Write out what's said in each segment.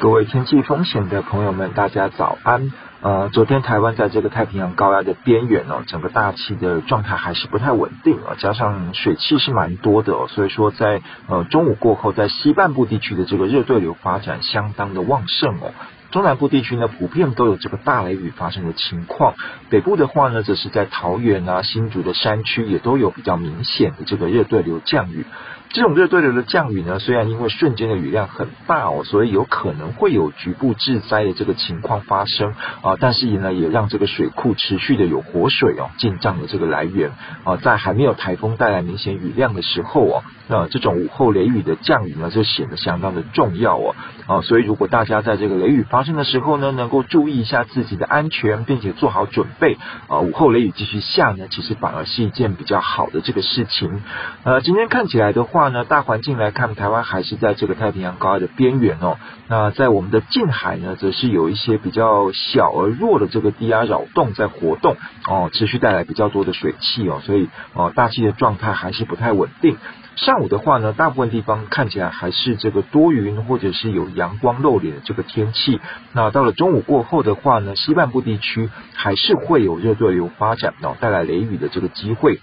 各位天气风险的朋友们，大家早安。呃，昨天台湾在这个太平洋高压的边缘哦，整个大气的状态还是不太稳定啊，加上水汽是蛮多的，所以说在呃中午过后，在西半部地区的这个热对流发展相当的旺盛哦。中南部地区呢，普遍都有这个大雷雨发生的情况。北部的话呢，则是在桃园啊、新竹的山区也都有比较明显的这个热对流降雨。这种热对流的降雨呢，虽然因为瞬间的雨量很大哦，所以有可能会有局部致灾的这个情况发生啊，但是呢，也让这个水库持续的有活水哦进账的这个来源啊，在还没有台风带来明显雨量的时候哦，那这种午后雷雨的降雨呢，就显得相当的重要哦啊，所以如果大家在这个雷雨发生的时候呢，能够注意一下自己的安全，并且做好准备啊，午后雷雨继续下呢，其实反而是一件比较好的这个事情。呃，今天看起来的话。话呢，大环境来看，台湾还是在这个太平洋高压的边缘哦。那在我们的近海呢，则是有一些比较小而弱的这个低压扰动在活动哦，持续带来比较多的水汽哦，所以哦，大气的状态还是不太稳定。上午的话呢，大部分地方看起来还是这个多云或者是有阳光露脸的这个天气。那到了中午过后的话呢，西半部地区还是会有热对流发展哦，带来雷雨的这个机会。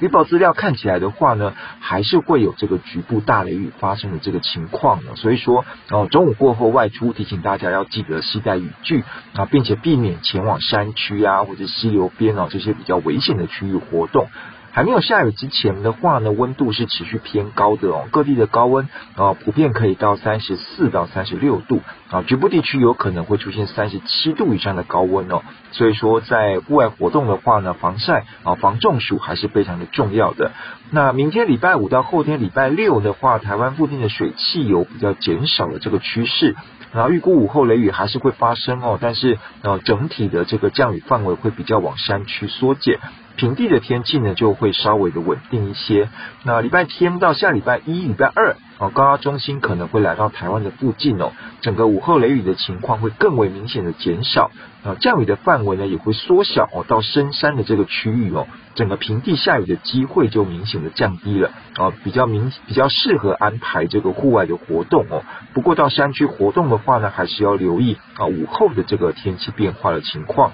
预报资料看起来的话呢，还是会有这个局部大雷雨发生的这个情况呢。所以说，哦，中午过后外出，提醒大家要记得携带雨具啊，并且避免前往山区啊或者溪流边啊这些比较危险的区域活动。还没有下雨之前的话呢，温度是持续偏高的哦，各地的高温啊，普遍可以到三十四到三十六度啊，局部地区有可能会出现三十七度以上的高温哦。所以说，在户外活动的话呢，防晒啊、防中暑还是非常的重要的。那明天礼拜五到后天礼拜六的话，台湾附近的水汽有比较减少的这个趋势，然后预估午后雷雨还是会发生哦，但是呃，整体的这个降雨范围会比较往山区缩减。平地的天气呢，就会稍微的稳定一些。那礼拜天到下礼拜一、礼拜二，哦，高压中心可能会来到台湾的附近哦，整个午后雷雨的情况会更为明显的减少。啊，降雨的范围呢也会缩小哦，到深山的这个区域哦，整个平地下雨的机会就明显的降低了。啊，比较明比较适合安排这个户外的活动哦。不过到山区活动的话呢，还是要留意啊午后的这个天气变化的情况。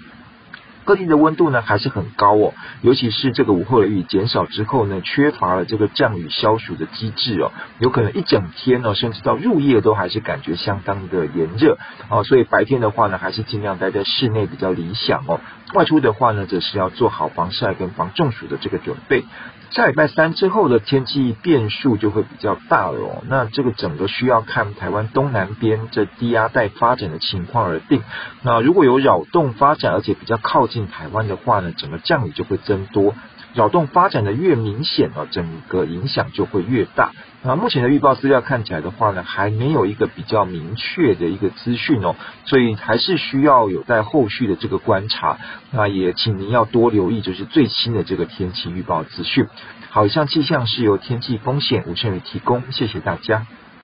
各地的温度呢还是很高哦，尤其是这个午后雷雨减少之后呢，缺乏了这个降雨消暑的机制哦，有可能一整天呢，甚至到入夜都还是感觉相当的炎热。哦，所以白天的话呢，还是尽量待在室内比较理想哦。外出的话呢，则是要做好防晒跟防中暑的这个准备。下礼拜三之后的天气变数就会比较大了哦。那这个整个需要看台湾东南边这低压带发展的情况而定。那如果有扰动发展，而且比较靠近台湾的话呢，整个降雨就会增多。扰动发展的越明显啊，整个影响就会越大。那目前的预报资料看起来的话呢，还没有一个比较明确的一个资讯哦，所以还是需要有待后续的这个观察。那也请您要多留意，就是最新的这个天气预报资讯。好，以上气象是由天气风险吴胜宇提供，谢谢大家。